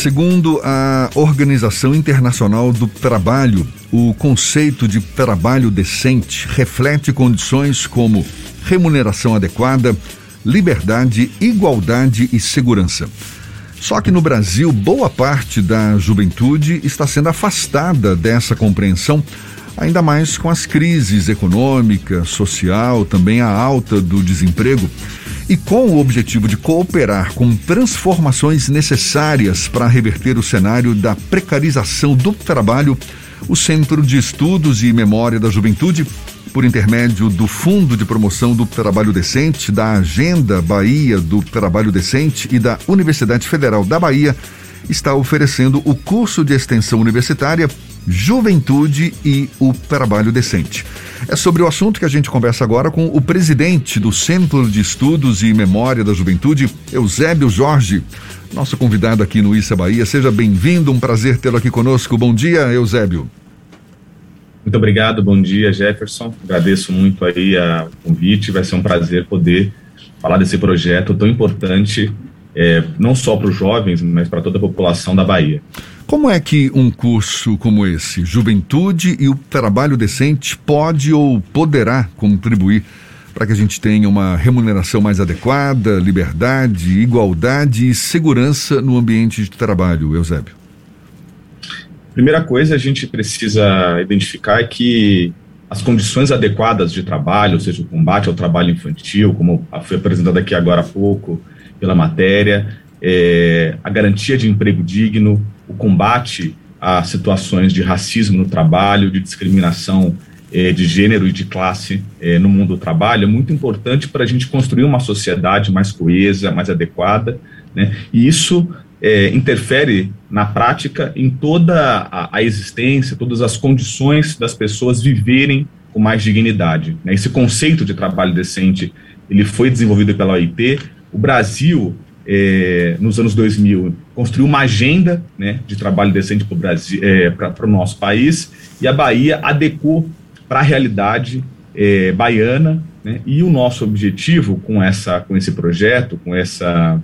Segundo a Organização Internacional do Trabalho, o conceito de trabalho decente reflete condições como remuneração adequada, liberdade, igualdade e segurança. Só que no Brasil, boa parte da juventude está sendo afastada dessa compreensão, ainda mais com as crises econômica, social, também a alta do desemprego e com o objetivo de cooperar com transformações necessárias para reverter o cenário da precarização do trabalho, o Centro de Estudos e Memória da Juventude, por intermédio do Fundo de Promoção do Trabalho Decente, da Agenda Bahia do Trabalho Decente e da Universidade Federal da Bahia, está oferecendo o curso de extensão universitária Juventude e o Trabalho Decente. É sobre o assunto que a gente conversa agora com o presidente do Centro de Estudos e Memória da Juventude, Eusébio Jorge, nosso convidado aqui no Issa Bahia. Seja bem-vindo, um prazer tê-lo aqui conosco. Bom dia, Eusébio. Muito obrigado, bom dia, Jefferson. Agradeço muito aí o convite. Vai ser um prazer poder falar desse projeto tão importante, é, não só para os jovens, mas para toda a população da Bahia. Como é que um curso como esse, Juventude e o Trabalho Decente, pode ou poderá contribuir para que a gente tenha uma remuneração mais adequada, liberdade, igualdade e segurança no ambiente de trabalho, Eusébio? Primeira coisa, a gente precisa identificar que as condições adequadas de trabalho, ou seja, o combate ao trabalho infantil, como foi apresentado aqui agora há pouco pela matéria, é, a garantia de emprego digno, o combate a situações de racismo no trabalho, de discriminação eh, de gênero e de classe eh, no mundo do trabalho, é muito importante para a gente construir uma sociedade mais coesa, mais adequada, né? e isso eh, interfere na prática em toda a, a, existência, todas as condições das pessoas viverem com mais dignidade. Né? Esse conceito de trabalho decente ele foi desenvolvido pela OIT. O Brasil é, nos anos 2000, construiu uma agenda né, de trabalho decente para o é, nosso país, e a Bahia adequou para a realidade é, baiana, né, e o nosso objetivo com, essa, com esse projeto, com essa,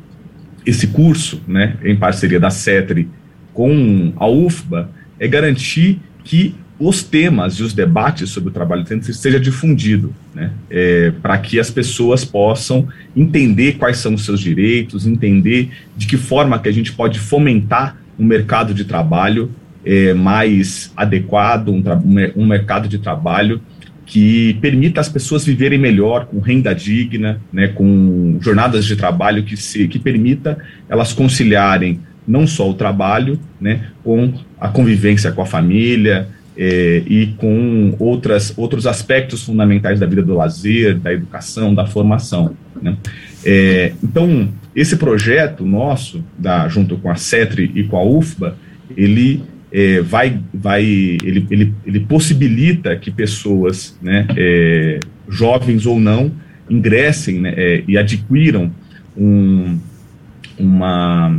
esse curso, né, em parceria da CETRE com a UFBA, é garantir que os temas e os debates sobre o trabalho decente seja difundido, né, é, para que as pessoas possam entender quais são os seus direitos, entender de que forma que a gente pode fomentar um mercado de trabalho é, mais adequado, um, um mercado de trabalho que permita as pessoas viverem melhor, com renda digna, né, com jornadas de trabalho que se que permita elas conciliarem não só o trabalho, né, com a convivência com a família, é, e com outras, outros aspectos fundamentais da vida do lazer, da educação, da formação. Né? É, então, esse projeto nosso, da, junto com a CETRE e com a UFBA, ele é, vai, vai ele, ele, ele possibilita que pessoas, né, é, jovens ou não, ingressem né, é, e adquiram um, uma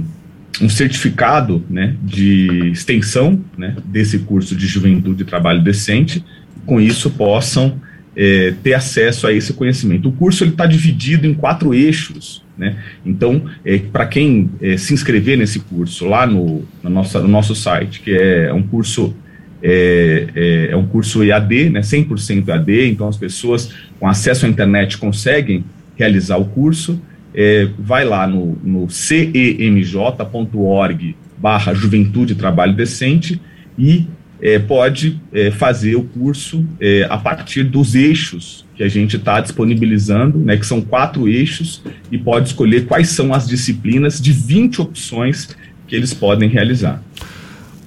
um certificado né, de extensão né, desse curso de juventude e trabalho decente, com isso possam é, ter acesso a esse conhecimento. O curso está dividido em quatro eixos, né? então, é, para quem é, se inscrever nesse curso lá no, no, nosso, no nosso site, que é um curso é, é, é, um curso EAD, né, 100% EAD, então as pessoas com acesso à internet conseguem realizar o curso, é, vai lá no, no cemj.org barra Juventude Trabalho Decente e é, pode é, fazer o curso é, a partir dos eixos que a gente está disponibilizando, né, que são quatro eixos, e pode escolher quais são as disciplinas de 20 opções que eles podem realizar.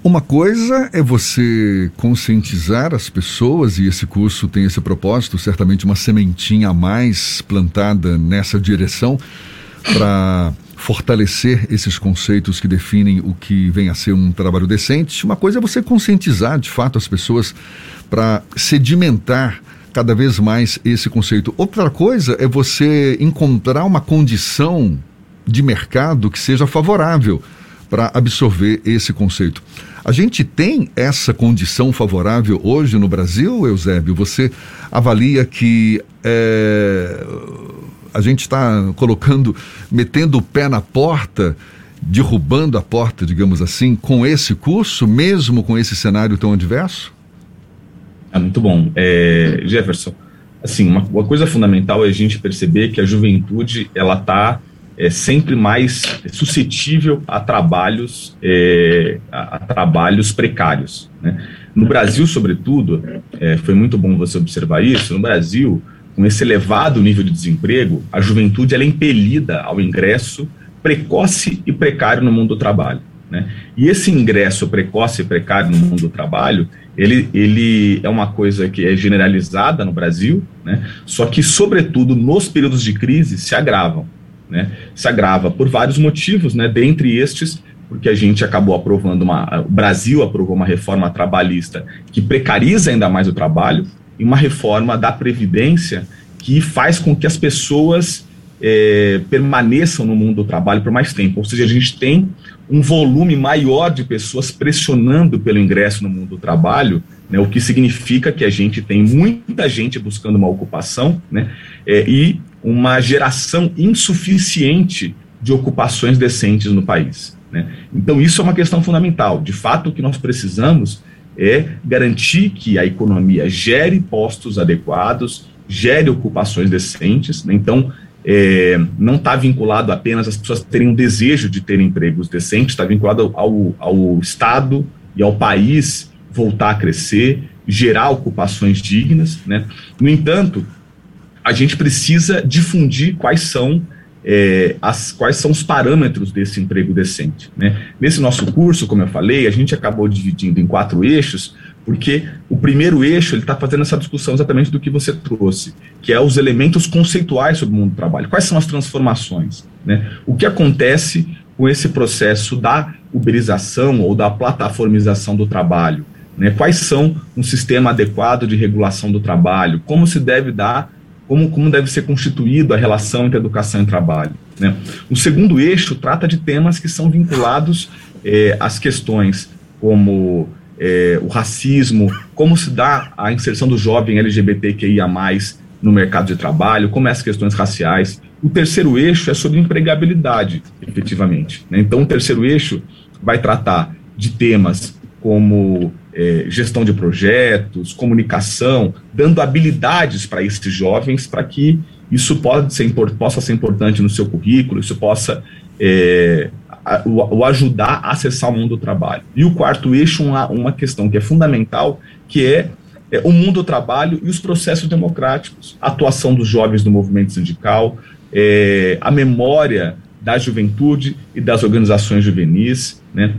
Uma coisa é você conscientizar as pessoas, e esse curso tem esse propósito, certamente uma sementinha a mais plantada nessa direção, para fortalecer esses conceitos que definem o que vem a ser um trabalho decente. Uma coisa é você conscientizar de fato as pessoas para sedimentar cada vez mais esse conceito. Outra coisa é você encontrar uma condição de mercado que seja favorável para absorver esse conceito. A gente tem essa condição favorável hoje no Brasil, Eusébio? Você avalia que é, a gente está colocando, metendo o pé na porta derrubando a porta, digamos assim, com esse curso, mesmo com esse cenário tão adverso? É muito bom. É, Jefferson, assim, uma, uma, coisa fundamental é a gente perceber que a juventude, ela está é, sempre mais suscetível a trabalhos, é, a, a, trabalhos precários. Né? No Brasil, sobretudo, é, foi muito bom você observar isso, no Brasil, com esse elevado nível de desemprego, a juventude é impelida ao ingresso precoce e precário no mundo do trabalho. Né? E esse ingresso precoce e precário no mundo do trabalho, ele, ele é uma coisa que é generalizada no Brasil, né? só que, sobretudo, nos períodos de crise, se agravam. Né? Se agrava por vários motivos, né? dentre estes, porque a gente acabou aprovando uma. O Brasil aprovou uma reforma trabalhista que precariza ainda mais o trabalho, e uma reforma da Previdência que faz com que as pessoas é, permaneçam no mundo do trabalho por mais tempo. Ou seja, a gente tem um volume maior de pessoas pressionando pelo ingresso no mundo do trabalho, né, o que significa que a gente tem muita gente buscando uma ocupação né, é, e uma geração insuficiente de ocupações decentes no país. Né. Então, isso é uma questão fundamental. De fato, o que nós precisamos é garantir que a economia gere postos adequados, gere ocupações decentes. Né. Então, é, não está vinculado apenas às pessoas terem um desejo de ter empregos decentes, está vinculado ao, ao Estado e ao país voltar a crescer, gerar ocupações dignas. Né? No entanto, a gente precisa difundir quais são é, as, quais são os parâmetros desse emprego decente. Né? Nesse nosso curso, como eu falei, a gente acabou dividindo em quatro eixos, porque o primeiro eixo ele está fazendo essa discussão exatamente do que você trouxe, que é os elementos conceituais sobre o mundo do trabalho. Quais são as transformações? Né? O que acontece com esse processo da uberização ou da plataformização do trabalho? Né? Quais são um sistema adequado de regulação do trabalho? Como se deve dar, como, como deve ser constituída a relação entre educação e trabalho? Né? O segundo eixo trata de temas que são vinculados eh, às questões como é, o racismo, como se dá a inserção do jovem LGBTQIA+, no mercado de trabalho, como é as questões raciais. O terceiro eixo é sobre empregabilidade, efetivamente. Né? Então, o terceiro eixo vai tratar de temas como é, gestão de projetos, comunicação, dando habilidades para esses jovens para que isso pode ser, possa ser importante no seu currículo, isso possa é, o, ajudar a acessar o mundo do trabalho. E o quarto eixo, uma, uma questão que é fundamental, que é, é o mundo do trabalho e os processos democráticos, a atuação dos jovens no movimento sindical, é, a memória da juventude e das organizações juvenis, né?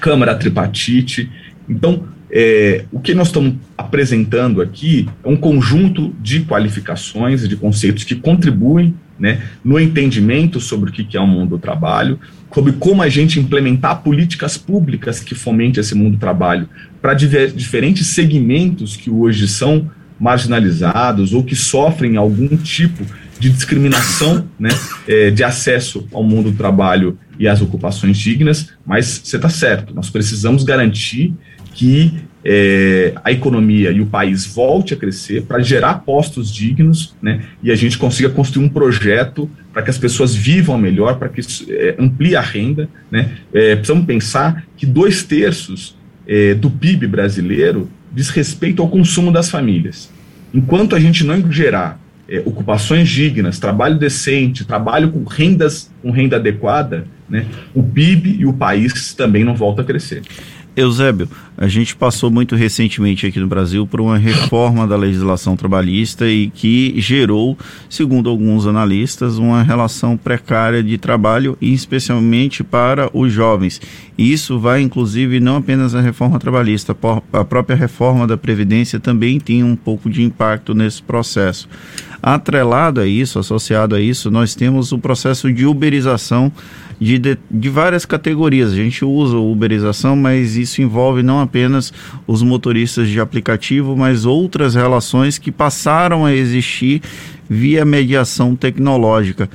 Câmara Tripartite. Então, é, o que nós estamos apresentando aqui é um conjunto de qualificações e de conceitos que contribuem né, no entendimento sobre o que é o mundo do trabalho, sobre como a gente implementar políticas públicas que fomentem esse mundo do trabalho para diferentes segmentos que hoje são marginalizados ou que sofrem algum tipo de discriminação né, é, de acesso ao mundo do trabalho e às ocupações dignas, mas você está certo, nós precisamos garantir que é, a economia e o país volte a crescer para gerar postos dignos né, e a gente consiga construir um projeto para que as pessoas vivam melhor, para que isso é, amplie a renda. Né? É, precisamos pensar que dois terços é, do PIB brasileiro diz respeito ao consumo das famílias. Enquanto a gente não gerar é, ocupações dignas, trabalho decente, trabalho com rendas com renda adequada, né, o PIB e o país também não voltam a crescer. Eusébio, a gente passou muito recentemente aqui no Brasil por uma reforma da legislação trabalhista e que gerou, segundo alguns analistas, uma relação precária de trabalho, especialmente para os jovens. Isso vai, inclusive, não apenas a reforma trabalhista, a própria reforma da Previdência também tem um pouco de impacto nesse processo. Atrelado a isso, associado a isso, nós temos o processo de uberização de, de, de, várias categorias. A gente usa uberização, mas isso envolve não apenas os motoristas de aplicativo, mas outras relações que passaram a existir via mediação tecnológica.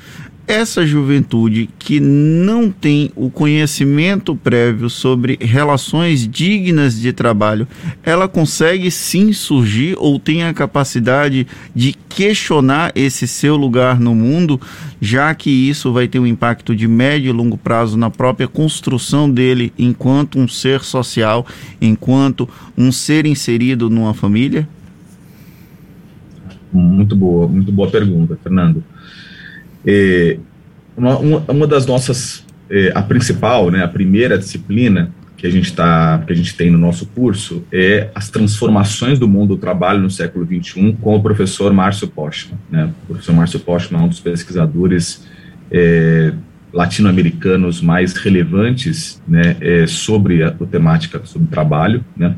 Essa juventude que não tem o conhecimento prévio sobre relações dignas de trabalho, ela consegue sim surgir ou tem a capacidade de questionar esse seu lugar no mundo, já que isso vai ter um impacto de médio e longo prazo na própria construção dele enquanto um ser social, enquanto um ser inserido numa família? Muito boa, muito boa pergunta, Fernando. É, uma, uma, das nossas, é, a principal, né, a primeira disciplina que a gente tá, que a gente tem no nosso curso é as transformações do mundo do trabalho no século XXI com o professor Márcio Postman. Né? O professor Márcio Postman é um dos pesquisadores é, latino-americanos mais relevantes né, é, sobre a, a, temática sobre trabalho, né?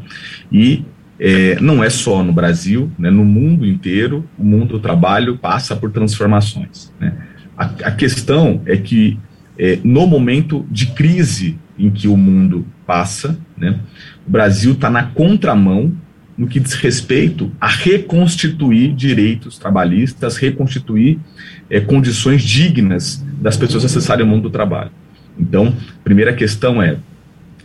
E é, não é só no Brasil, né, no mundo inteiro, o mundo do trabalho passa por transformações. Né? A, a questão é que, é, no momento de crise em que o mundo passa, né, o Brasil está na contramão no que diz respeito a reconstituir direitos trabalhistas, reconstituir é, condições dignas das pessoas acessarem o mundo do trabalho. Então, primeira questão é,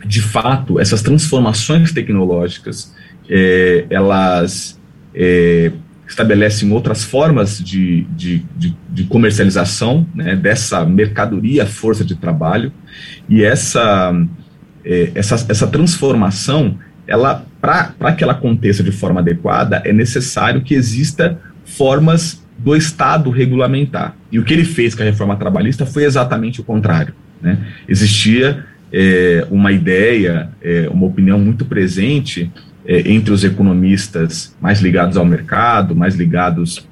de fato, essas transformações tecnológicas, é, elas é, estabelecem outras formas de, de, de, de comercialização né, dessa mercadoria força de trabalho e essa, é, essa, essa transformação ela para que ela aconteça de forma adequada é necessário que exista formas do Estado regulamentar e o que ele fez com a reforma trabalhista foi exatamente o contrário né? existia é, uma ideia é, uma opinião muito presente é, entre os economistas mais ligados ao mercado, mais ligados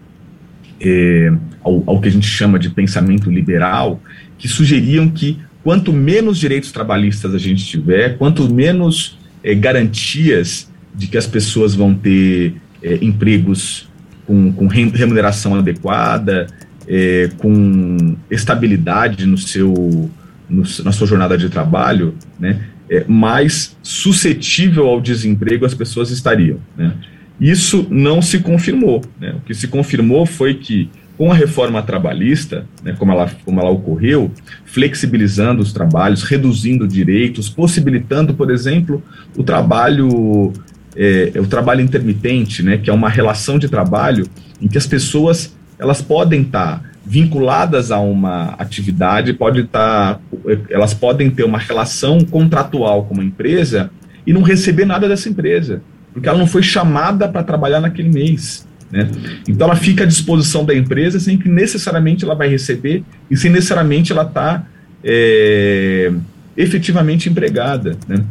é, ao, ao, que a gente chama de pensamento liberal, que sugeriam que quanto menos direitos trabalhistas a gente tiver, quanto menos é, garantias de que as pessoas vão ter é, empregos com, com, remuneração adequada, é, com estabilidade no seu, no, na sua jornada de trabalho, né, é, mais suscetível ao desemprego as pessoas estariam. Né? Isso não se confirmou. Né? O que se confirmou foi que, com a reforma trabalhista, né, como, ela, como ela ocorreu, flexibilizando os trabalhos, reduzindo direitos, possibilitando, por exemplo, o trabalho, é, o trabalho intermitente, né, que é uma relação de trabalho em que as pessoas elas podem estar vinculadas a uma atividade, pode estar, tá, elas podem ter uma relação contratual com uma empresa e não receber nada dessa empresa, porque ela não foi chamada para trabalhar naquele mês. Né? Então ela fica à disposição da empresa sem que necessariamente ela vai receber e sem necessariamente ela está é, efetivamente empregada. Né?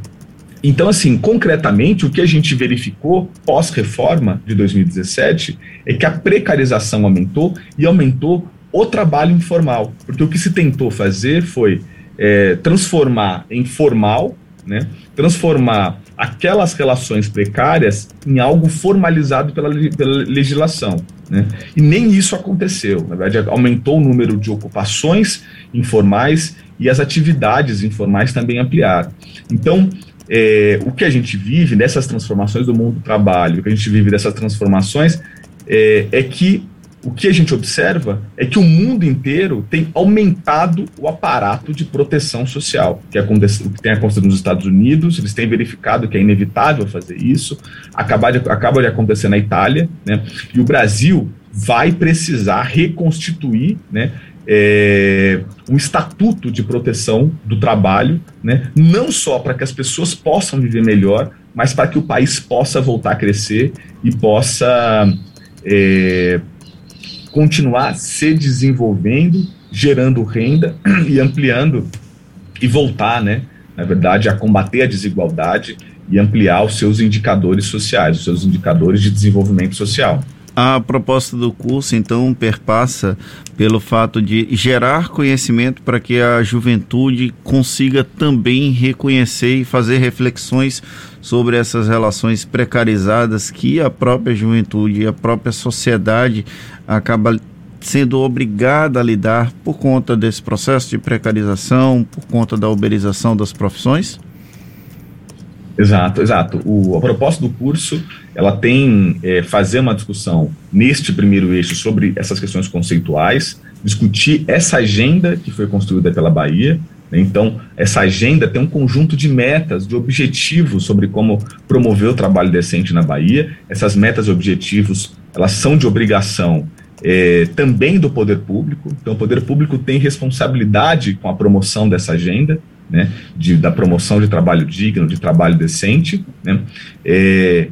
Então, assim, concretamente, o que a gente verificou pós-reforma de 2017 é que a precarização aumentou e aumentou o trabalho informal, porque o que se tentou fazer foi é, transformar em formal, né, transformar aquelas relações precárias em algo formalizado pela, pela legislação. Né? E nem isso aconteceu. Na verdade, aumentou o número de ocupações informais e as atividades informais também ampliaram. Então, é, o que a gente vive nessas transformações do mundo do trabalho, o que a gente vive dessas transformações, é, é que o que a gente observa é que o mundo inteiro tem aumentado o aparato de proteção social, que, acontece, que tem acontecido nos Estados Unidos, eles têm verificado que é inevitável fazer isso, acaba de, acaba de acontecer na Itália, né, e o Brasil vai precisar reconstituir né, é, um estatuto de proteção do trabalho, né, não só para que as pessoas possam viver melhor, mas para que o país possa voltar a crescer e possa é, continuar se desenvolvendo, gerando renda e ampliando e voltar, né, na verdade, a combater a desigualdade e ampliar os seus indicadores sociais, os seus indicadores de desenvolvimento social. A proposta do curso, então, perpassa pelo fato de gerar conhecimento para que a juventude consiga também reconhecer e fazer reflexões sobre essas relações precarizadas que a própria juventude e a própria sociedade acaba sendo obrigada a lidar por conta desse processo de precarização, por conta da uberização das profissões? Exato, exato. O, a proposta do curso ela tem é, fazer uma discussão neste primeiro eixo sobre essas questões conceituais, discutir essa agenda que foi construída pela Bahia. Né? Então, essa agenda tem um conjunto de metas, de objetivos sobre como promover o trabalho decente na Bahia. Essas metas e objetivos, elas são de obrigação é, também do poder público. Então, o poder público tem responsabilidade com a promoção dessa agenda, né, de, da promoção de trabalho digno, de trabalho decente. Né, é,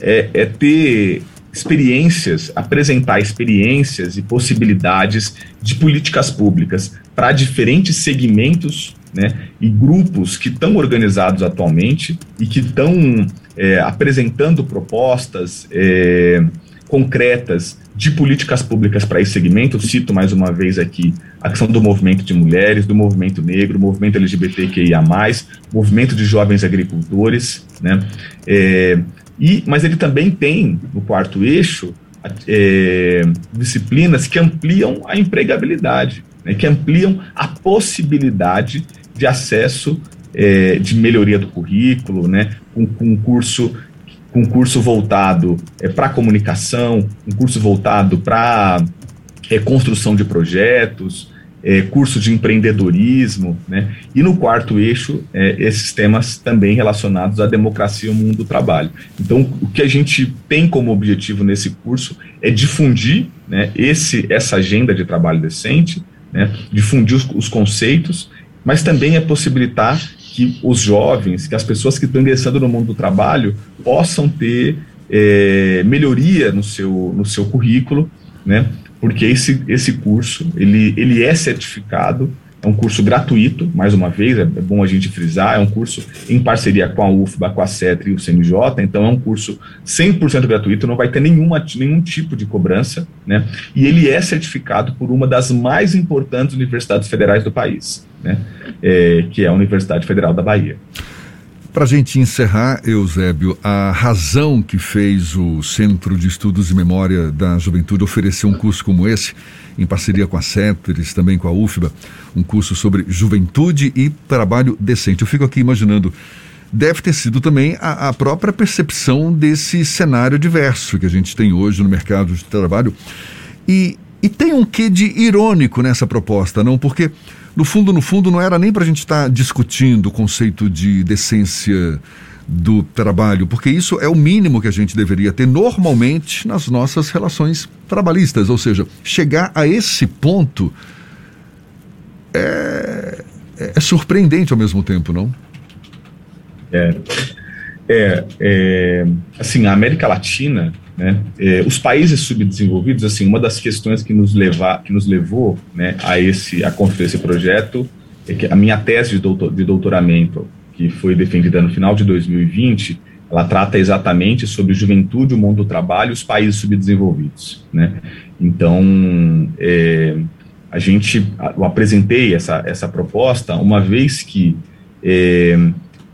é, é ter experiências, apresentar experiências e possibilidades de políticas públicas para diferentes segmentos né, e grupos que estão organizados atualmente e que estão é, apresentando propostas é, concretas de políticas públicas para esse segmento. Cito mais uma vez aqui a questão do movimento de mulheres, do movimento negro, movimento LGBTQIA, movimento de jovens agricultores, né? É, e, mas ele também tem, no quarto eixo, é, disciplinas que ampliam a empregabilidade, né, que ampliam a possibilidade de acesso é, de melhoria do currículo, né, com, um curso um curso voltado é, para comunicação, um curso voltado para é, construção de projetos, é, curso de empreendedorismo, né? E no quarto eixo, é, esses temas também relacionados à democracia e ao mundo do trabalho. Então, o que a gente tem como objetivo nesse curso é difundir né, esse, essa agenda de trabalho decente, né, difundir os, os conceitos, mas também é possibilitar que os jovens, que as pessoas que estão ingressando no mundo do trabalho possam ter é, melhoria no seu, no seu currículo, né? porque esse, esse curso ele, ele é certificado, é um curso gratuito, mais uma vez, é, é bom a gente frisar, é um curso em parceria com a UFBA, com a CETRI e o CNJ, então é um curso 100% gratuito, não vai ter nenhuma, nenhum tipo de cobrança, né? e ele é certificado por uma das mais importantes universidades federais do país, né? É, que é a Universidade Federal da Bahia. Para a gente encerrar, Eusébio, a razão que fez o Centro de Estudos e Memória da Juventude oferecer um curso como esse, em parceria com a CETERES, também com a UFBA, um curso sobre juventude e trabalho decente. Eu fico aqui imaginando, deve ter sido também a, a própria percepção desse cenário diverso que a gente tem hoje no mercado de trabalho. E, e tem um quê de irônico nessa proposta, não? Porque no fundo, no fundo, não era nem para a gente estar tá discutindo o conceito de decência do trabalho, porque isso é o mínimo que a gente deveria ter normalmente nas nossas relações trabalhistas. Ou seja, chegar a esse ponto é, é, surpreendente ao mesmo tempo, não? É, é, é assim, a América Latina né? É, os países subdesenvolvidos, assim, uma das questões que nos, leva, que nos levou né, a, esse, a construir esse projeto é que a minha tese de, doutor, de doutoramento, que foi defendida no final de 2020, ela trata exatamente sobre juventude, o mundo do trabalho os países subdesenvolvidos. Né? Então, é, a gente, eu apresentei essa, essa proposta uma vez que é,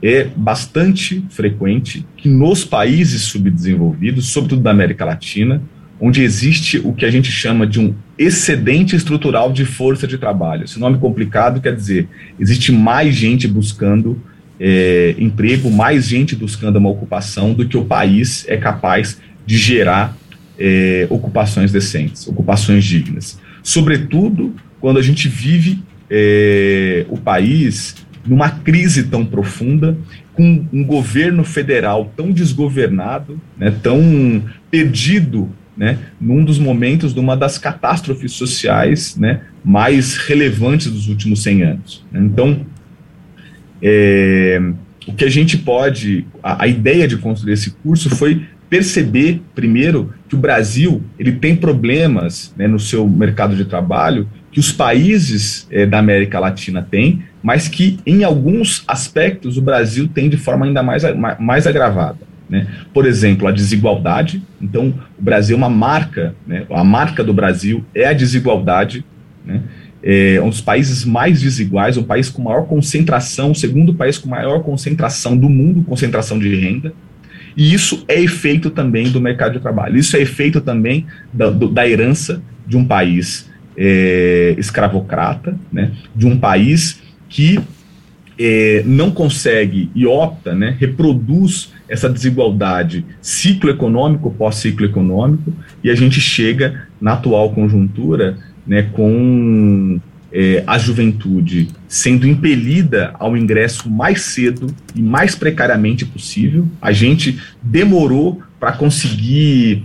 é bastante frequente que nos países subdesenvolvidos, sobretudo da América Latina, onde existe o que a gente chama de um excedente estrutural de força de trabalho. Esse nome complicado quer dizer, existe mais gente buscando é, emprego, mais gente buscando uma ocupação do que o país é capaz de gerar é, ocupações decentes, ocupações dignas. Sobretudo quando a gente vive é, o país numa crise tão profunda, com um governo federal tão desgovernado, né, tão perdido, né, num dos momentos de uma das catástrofes sociais né, mais relevantes dos últimos 100 anos. Então, é, o que a gente pode, a, a ideia de construir esse curso foi perceber, primeiro, que o Brasil ele tem problemas né, no seu mercado de trabalho que os países é, da América Latina têm, mas que em alguns aspectos o Brasil tem de forma ainda mais, mais agravada. Né? Por exemplo, a desigualdade. Então, o Brasil é uma marca, né? a marca do Brasil é a desigualdade. Né? É um dos países mais desiguais, um país com maior concentração, o segundo país com maior concentração do mundo, concentração de renda. E isso é efeito também do mercado de trabalho. Isso é efeito também da, do, da herança de um país é, escravocrata, né, de um país que é, não consegue e opta, né, reproduz essa desigualdade ciclo econômico pós ciclo econômico e a gente chega na atual conjuntura né, com é, a juventude sendo impelida ao ingresso mais cedo e mais precariamente possível. A gente demorou para conseguir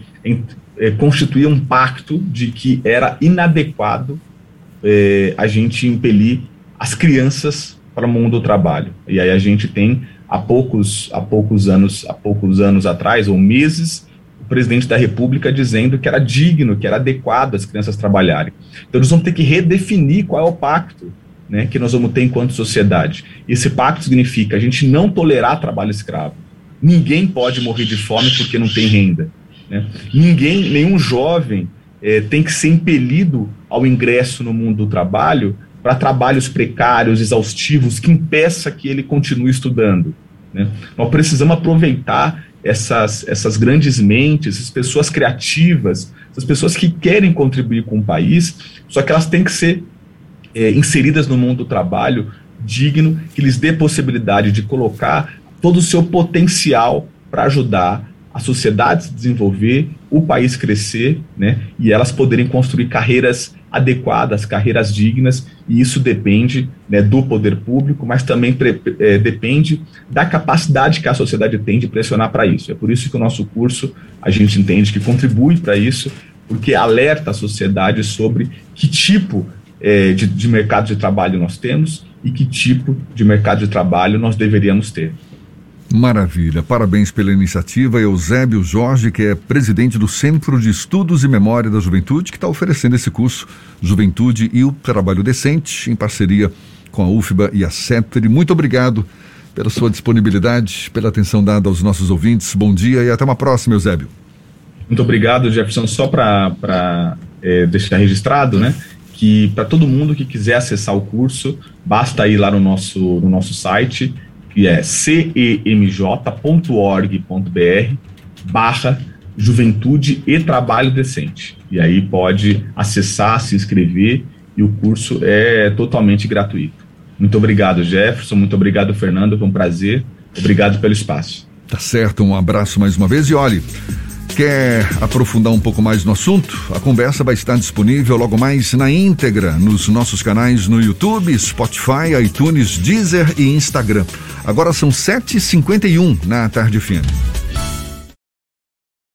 é, constituir um pacto de que era inadequado é, a gente impelir as crianças para o mundo do trabalho. E aí a gente tem há poucos, há poucos anos, há poucos anos atrás ou meses, o presidente da República dizendo que era digno, que era adequado as crianças trabalharem. Então nós vamos ter que redefinir qual é o pacto né, que nós vamos ter enquanto sociedade. Esse pacto significa a gente não tolerar trabalho escravo. Ninguém pode morrer de fome porque não tem renda. Né? Ninguém, nenhum jovem é, tem que ser impelido ao ingresso no mundo do trabalho para trabalhos precários, exaustivos, que impeça que ele continue estudando. Né? Nós precisamos aproveitar essas, essas grandes mentes, essas pessoas criativas, essas pessoas que querem contribuir com o país, só que elas têm que ser é, inseridas no mundo do trabalho digno, que lhes dê possibilidade de colocar todo o seu potencial para ajudar a sociedade se desenvolver, o país crescer, né, e elas poderem construir carreiras adequadas, carreiras dignas, e isso depende né, do poder público, mas também pre, é, depende da capacidade que a sociedade tem de pressionar para isso. É por isso que o nosso curso, a gente entende que contribui para isso, porque alerta a sociedade sobre que tipo é, de, de mercado de trabalho nós temos e que tipo de mercado de trabalho nós deveríamos ter. Maravilha. Parabéns pela iniciativa. Eusébio Jorge, que é presidente do Centro de Estudos e Memória da Juventude, que está oferecendo esse curso Juventude e o Trabalho Decente, em parceria com a UFBA e a CETRI. Muito obrigado pela sua disponibilidade, pela atenção dada aos nossos ouvintes. Bom dia e até uma próxima, Eusébio. Muito obrigado, Jefferson. Só para é, deixar registrado, né? Que para todo mundo que quiser acessar o curso, basta ir lá no nosso, no nosso site que é cemj.org.br barra juventude e trabalho decente. E aí pode acessar, se inscrever e o curso é totalmente gratuito. Muito obrigado, Jefferson. Muito obrigado, Fernando. Foi um prazer. Obrigado pelo espaço. Tá certo. Um abraço mais uma vez. E olhe, quer aprofundar um pouco mais no assunto? A conversa vai estar disponível logo mais na íntegra nos nossos canais no YouTube, Spotify, iTunes, Deezer e Instagram. Agora são 7h51 na tarde fina.